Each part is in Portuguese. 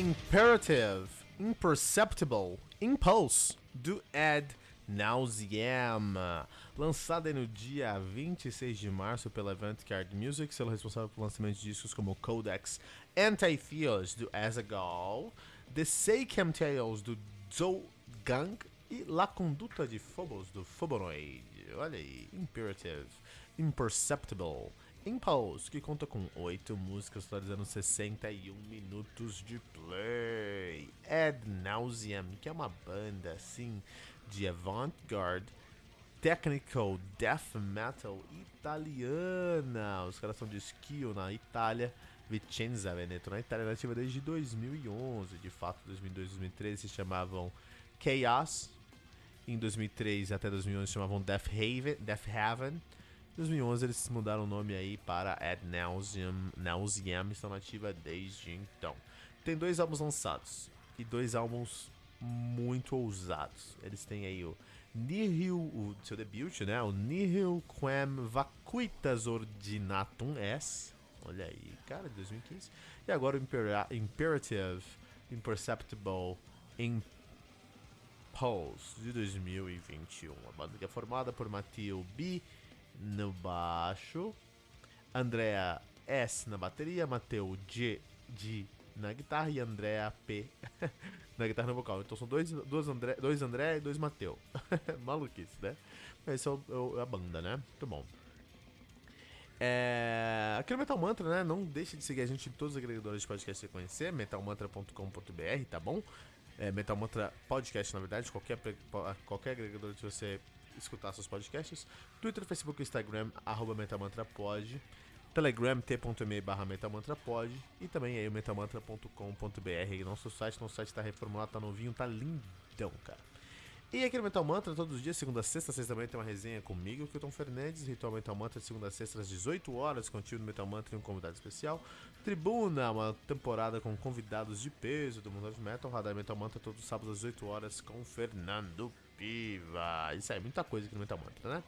Imperative, Imperceptible, Impulse, do Ed Nauseam. Lançada no dia 26 de março pela Avantgarde Music, sendo responsável pelo lançamento de discos como Codex, Antitheos, do Azagal, The Seikam Tales, do Gang e La Conduta de Phobos, do Phobonoid. Olha aí, Imperative, Imperceptible, Impulse, que conta com 8 músicas totalizando 61 minutos de play. Ad Nauseam, que é uma banda assim de avant-garde, technical death metal italiana. Os caras são de Schio na Itália, Vicenza Veneto na Itália, nativa desde 2011. De fato, 2002 2013 se chamavam Chaos. Em 2003 até 2011 se chamavam Death Haven. Death Haven. Em 2011 eles mudaram o nome aí para Ad Nauseam, Nauseam estão nativa desde então. Tem dois álbuns lançados e dois álbuns muito ousados. Eles têm aí o Nihil, o seu debut, né? O Nihil Quem Vacuitas Ordinatum S. Olha aí, cara, de 2015. E agora o Impera Imperative Imperceptible Impulse de 2021. A banda que é formada por Matteo B no baixo, Andrea S na bateria, Mateu G, G na guitarra e Andrea P na guitarra no vocal. Então são dois, dois, André, dois André e dois Mateu. Maluquice, né? Esse é, o, é a banda, né? Muito bom. É... Aqui no Metal Mantra, né? Não deixe de seguir a gente em todos os agregadores de podcast que você conhecer, metalmantra.com.br, tá bom? É, Metal Mantra Podcast, na verdade, qualquer, qualquer agregador que você escutar seus podcasts. Twitter, Facebook, Instagram, arroba metamantrapod. Telegram, t.me barra metamantrapod. E também aí o metamantra.com.br. Nosso site, nosso site tá reformulado, tá novinho, tá lindão, cara. E aqui no Metal Mantra, todos os dias, segunda a sexta, também tem uma resenha comigo, Kilton Fernandes, Ritual Metal Mantra, segunda a sexta, às 18 horas, contigo no Metal Mantra e um convidado especial. Tribuna, uma temporada com convidados de peso do mundo de metal. Radar Metal Mantra, todos os sábados às 18 horas, com Fernando Piva. Isso aí, muita coisa aqui no Metal Mantra, né?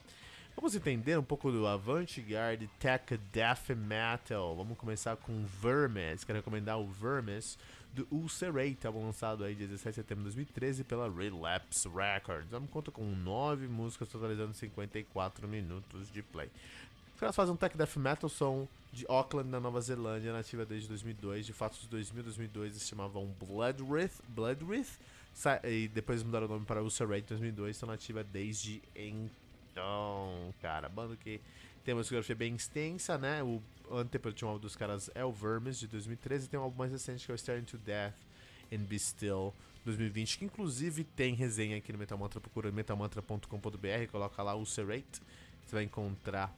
Vamos entender um pouco do avant-garde tech death metal. Vamos começar com Vermes. Quero recomendar o Vermes do Ulcerate, álbum lançado aí 17 de setembro de 2013 pela Relapse Records. Vamos conta com 9 músicas totalizando 54 minutos de play. Os caras fazem um tech death metal, são de Auckland, na Nova Zelândia, nativa desde 2002. De fato, os 2000 2002 eles se chamavam Bloodwrath, Bloodwrath e depois mudaram o nome para Ulcerate 2002, estão nativa desde então, cara. Banda que tem uma discografia bem extensa, né? O antepenúltimo álbum dos caras é o Vermes, de 2013, e tem um álbum mais recente que é o Staring to Death and Be Still, 2020, que inclusive tem resenha aqui no Metamantra, procura metamantra.com.br, coloca lá Ulcerate, você vai encontrar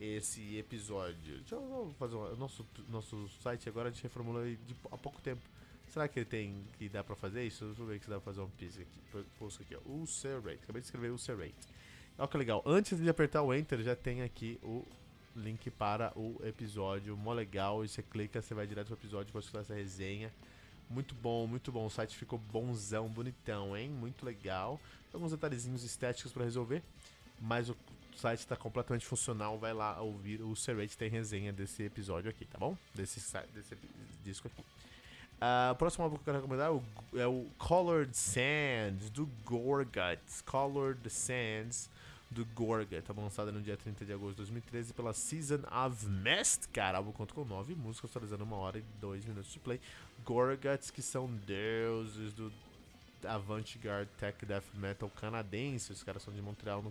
esse episódio. Deixa eu fazer um, nosso nosso site agora a gente reformulou de, há pouco tempo. Será que ele tem que dá pra fazer isso? Deixa eu ver se dá pra fazer um piso aqui. Posto aqui, ó. Ulcerate. Acabei de escrever Ulcerate. Olha que legal. Antes de apertar o Enter, já tem aqui o link para o episódio. Mó legal. E você clica, você vai direto pro episódio para escutar essa resenha. Muito bom, muito bom. O site ficou bonzão, bonitão, hein? Muito legal. Alguns detalhezinhos estéticos para resolver. Mas o site está completamente funcional. Vai lá ouvir. O Serrate tem resenha desse episódio aqui, tá bom? Desse, desse disco aqui. Uh, o próximo álbum que eu quero recomendar é o, é o Colored Sands, do Gorguts. Colored Sands, do Gorgut. Tá lançado no dia 30 de agosto de 2013 pela Season of Mist. Cara, o álbum conta com nove músicas, atualizando uma hora e dois minutos de play. Gorguts, que são deuses do avant-garde tech death metal canadense. Os caras são de Montreal.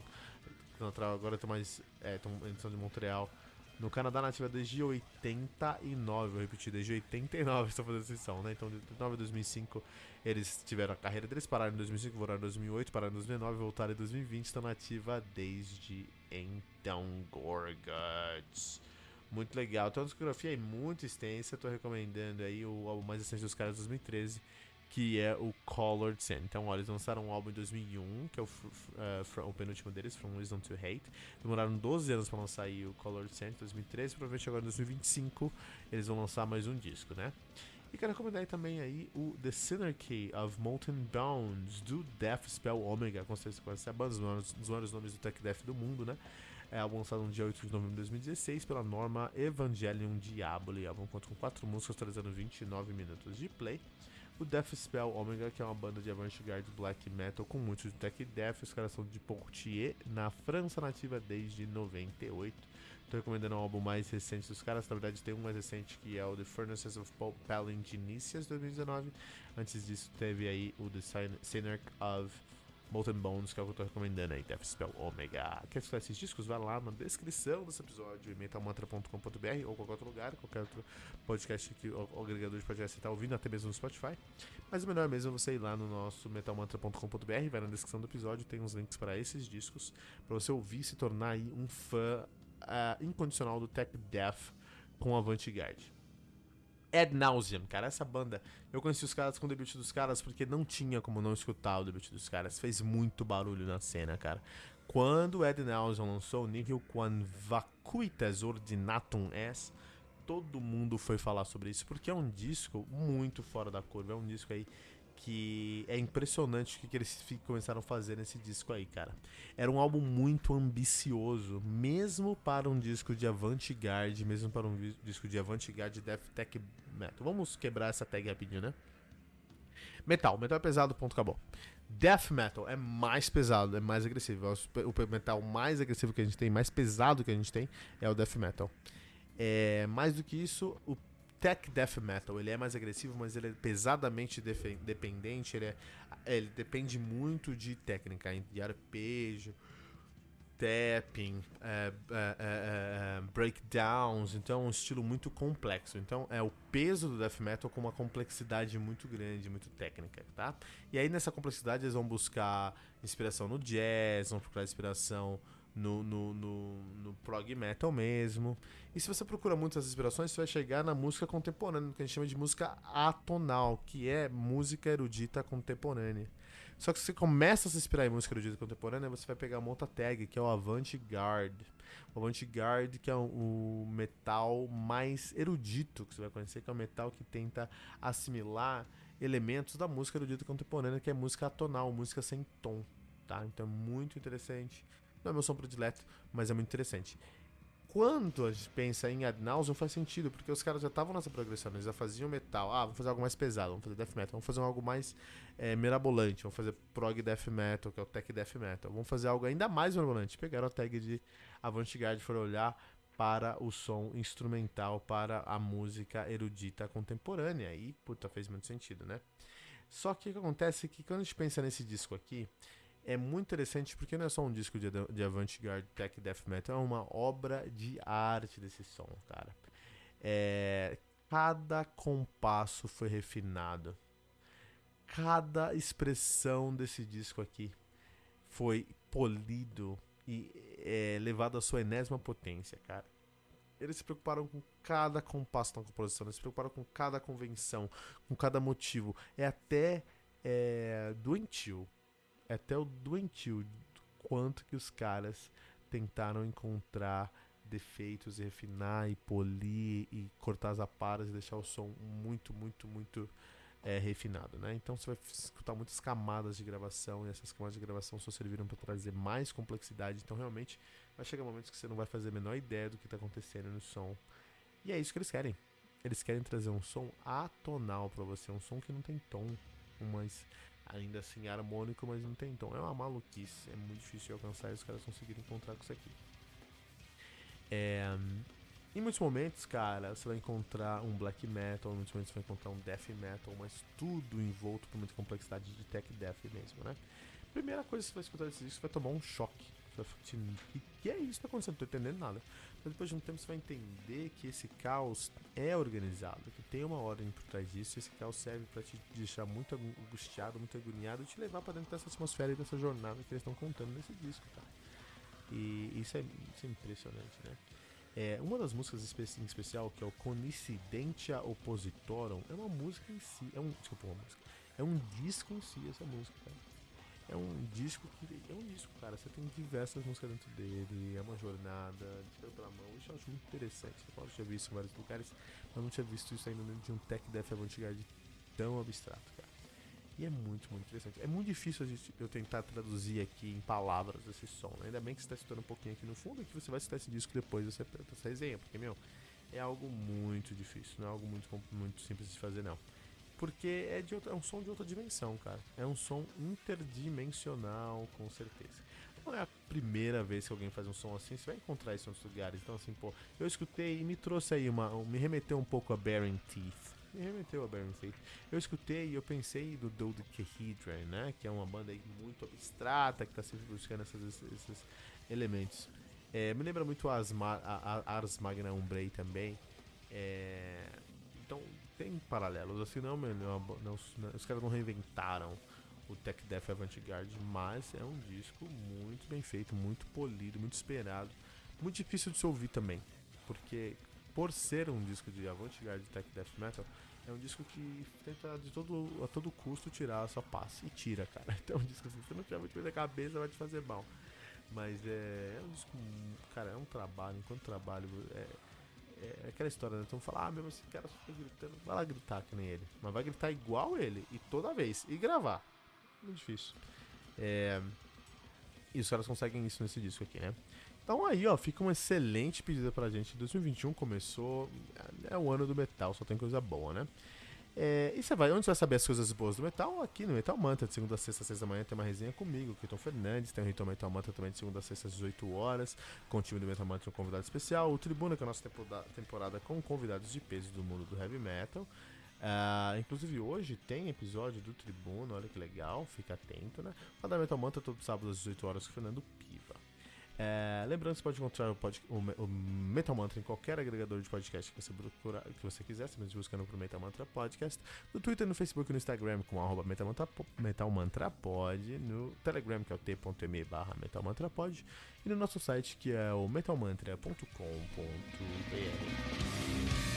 No, agora estão mais. É, tão, eles são de Montreal no Canadá nativa desde 89, vou repetir, desde 89 estou fazendo sessão, né? Então de 2009 a 2005 eles tiveram a carreira deles, pararam em 2005, voltaram em 2008, pararam em 2009, voltaram em 2020, estão nativa desde então, Gorguts. Muito legal. Tem uma discografia aí muito extensa. Tô recomendando aí o álbum mais recente dos caras de 2013, que é o Colored Sand. Então, olha, eles lançaram um álbum em 2001, que é o, uh, o penúltimo deles, From Wisdom to Hate. Demoraram 12 anos para lançar aí o Colored Sand em 2013. Provavelmente agora em 2025 eles vão lançar mais um disco, né? E quero recomendar aí também aí o The Synergy of Molten Bones, do Death Spell Omega. Com certeza conhece a banda, um dos maiores nomes do Tech Death do mundo, né? É álbum lançado no dia 8 de novembro de 2016 pela Norma Evangelion Diablo. E álbum conta com 4 músicas, totalizando 29 minutos de play. O Death Spell Omega, que é uma banda de avant-garde black metal com muitos de tech death. Os caras são de Portier, na França nativa desde 98. Tô recomendando um álbum mais recente dos caras. Na verdade, tem um mais recente que é o The Furnaces of Palin de Inicias 2019. Antes disso, teve aí o The Synarch of Molten Bones, que é o que eu tô recomendando aí, Death Spell Omega. Quer escutar esses discos? Vai lá na descrição desse episódio, metalmantra.com.br ou qualquer outro lugar, qualquer outro podcast que o, agregador de podcast você tá ouvindo, até mesmo no Spotify. Mas o melhor mesmo é você ir lá no nosso metalmantra.com.br, vai na descrição do episódio, tem uns links para esses discos, para você ouvir e se tornar aí um fã uh, incondicional do Tech Death com Avantgarde. Ad Nauseam, cara, essa banda, eu conheci os caras com o debut dos caras porque não tinha como não escutar o debut dos caras, fez muito barulho na cena, cara. Quando Ad Nauseam lançou o Nível Quan Vacuitas Ordinatum S, todo mundo foi falar sobre isso, porque é um disco muito fora da curva, é um disco aí que é impressionante o que, eles começaram a fazer nesse disco aí, cara. Era um álbum muito ambicioso, mesmo para um disco de avant-garde, mesmo para um disco de avant-garde death tech metal. Vamos quebrar essa tag rapidinho, né? Metal, metal é pesado, ponto, acabou. Death metal é mais pesado, é mais agressivo. É o metal mais agressivo que a gente tem, mais pesado que a gente tem, é o death metal. É, mais do que isso, o tech death metal, ele é mais agressivo, mas ele é pesadamente dependente, ele, é, ele depende muito de técnica, de arpejo, tapping, é, é, é, breakdowns, então é um estilo muito complexo. Então é o peso do death metal com uma complexidade muito grande, muito técnica, tá? E aí nessa complexidade eles vão buscar inspiração no jazz, vão procurar inspiração no, no, no, no, prog metal mesmo. E se você procura muitas inspirações, você vai chegar na música contemporânea, que a gente chama de música atonal, que é música erudita contemporânea. Só que se você começa a se inspirar em música erudita contemporânea, você vai pegar uma outra tag, que é o avant-garde. O avant-garde, que é o, metal mais erudito que você vai conhecer, que é o metal que tenta assimilar elementos da música erudita contemporânea, que é música atonal, música sem tom. Tá? Então é muito interessante. Não é meu som predileto, mas é muito interessante. Quando a gente pensa em Ad Nauseam, faz sentido, porque os caras já estavam nessa progressão, eles já faziam metal. Ah, vamos fazer algo mais pesado, vamos fazer death metal, vamos fazer algo mais é, mirabolante, vamos fazer prog death metal, que é o tech death metal. Vamos fazer algo ainda mais mirabolante. Pegaram a tag de avant-garde foram olhar para o som instrumental, para a música erudita contemporânea. E, puta, fez muito sentido, né? Só que o que acontece é que quando a gente pensa nesse disco aqui, é muito interessante porque não é só um disco de, de avant-garde tech death metal, é uma obra de arte desse som, cara. É, cada compasso foi refinado. Cada expressão desse disco aqui foi polido e é, levado à sua enésima potência, cara. Eles se preocuparam com cada compasso na composição, eles se preocuparam com cada convenção, com cada motivo. É até é, doentio é até o doentio quanto que os caras tentaram encontrar defeitos e refinar e polir e cortar as aparas e deixar o som muito, muito, muito é, refinado, né? Então você vai escutar muitas camadas de gravação e essas camadas de gravação só serviram para trazer mais complexidade. Então realmente vai chegar momentos que você não vai fazer a menor ideia do que está acontecendo no som. E é isso que eles querem. Eles querem trazer um som atonal para você, um som que não tem tom, mas ainda assim harmônico, mas não tem tom. É uma maluquice, é muito difícil alcançar e os caras conseguiram encontrar com isso aqui. É, em muitos momentos, cara, você vai encontrar um black metal, em muitos momentos você vai encontrar um death metal, mas tudo envolto por muita complexidade de tech death mesmo, né? Primeira coisa que você vai escutar desse disco, você vai tomar um choque. Você vai o que é isso que tá acontecendo? Não tô entendendo nada. Mas depois de um tempo você vai entender que esse caos é organizado, que tem uma ordem por trás disso, esse caos serve para te deixar muito angustiado, muito agoniado e te levar para dentro dessa atmosfera e dessa jornada que eles estão contando nesse disco, cara. E isso é, isso é impressionante, né? É, uma das músicas em especial, que é o Conincidentia Oppositorum, é uma música em si. É um. Desculpa, uma música. É um disco em si essa música, cara. É um disco que. É um disco, cara. Você tem diversas músicas dentro dele. É uma jornada, de pela mão. Isso eu acho muito interessante. Eu posso ter visto em vários lugares, mas não tinha visto isso ainda dentro de um tech death avant-garde tão abstrato, cara. E é muito, muito interessante. É muito difícil gente, eu tentar traduzir aqui em palavras esse som. Né? Ainda bem que você está escutando um pouquinho aqui no fundo que você vai citar esse disco depois dessa, dessa resenha. Porque, meu, é algo muito difícil. Não é algo muito, muito simples de fazer, não. Porque é, de outra, é um som de outra dimensão, cara. É um som interdimensional, com certeza. Não é a primeira vez que alguém faz um som assim, você vai encontrar isso em outros lugares. Então, assim, pô, eu escutei e me trouxe aí uma. me remeteu um pouco a Bearing Teeth me remeteu a Baron Faith. Eu escutei e eu pensei do Dodecahedron, né? Que é uma banda aí muito abstrata, que está sempre buscando esses, esses elementos. É, me lembra muito a Ars Magna Umbrei também. É, então, tem paralelos. Assim, não, não, não, não, os caras não reinventaram o Tech Death Avant-Garde, mas é um disco muito bem feito, muito polido, muito esperado. Muito difícil de se ouvir também, porque por ser um disco de avant-garde tech death metal, é um disco que tenta de todo, a todo custo tirar a sua paz. E tira, cara. Então é um disco assim, se você não tiver muito coisa na cabeça, vai te fazer mal. Mas é, é um disco, cara, é um trabalho, enquanto trabalho, é, é aquela história, né? Então falar, ah, mesmo esse cara só gritando, vai lá gritar que nem ele. Mas vai gritar igual ele, e toda vez, e gravar. Muito difícil. É, e os caras conseguem isso nesse disco aqui, né? Então aí, ó, fica uma excelente pedida pra gente. 2021 começou, é o ano do metal, só tem coisa boa, né? É, e você vai, onde você vai saber as coisas boas do metal? Aqui no Metal Mantra, de segunda a sexta, às seis da manhã, tem uma resenha comigo, Kilton Fernandes, tem o Ritual Metal Mantra também de segunda a sexta, às 18 horas, com o time do Metal Mantra, um convidado especial, o Tribuna, que é a nossa temporada com convidados de peso do mundo do heavy metal. Uh, inclusive hoje tem episódio do Tribuna, olha que legal, fica atento, né? O Metal Mantra todo sábado às 18 horas com o Fernando. É, lembrando que você pode encontrar o, pod, o, o, Metal Mantra em qualquer agregador de podcast que você procura, que você quiser, simplesmente buscando por Metal Mantra Podcast. No Twitter, no Facebook e no Instagram com arroba Metal Mantra, Metal Mantra Pod. No Telegram, que é o t.me barra Metal Mantra Pod. E no nosso site, que é o metalmantra.com.br.